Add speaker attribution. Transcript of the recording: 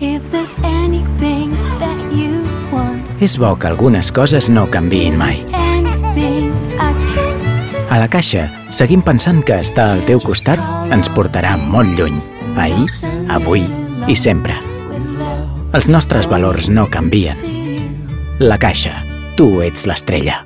Speaker 1: If there's anything that you
Speaker 2: És bo que algunes coses no canviïn mai. A la Caixa seguim pensant que estar al teu costat ens portarà molt lluny, ahir, avui i sempre. Els nostres valors no canvien. La Caixa, tu ets l'estrella.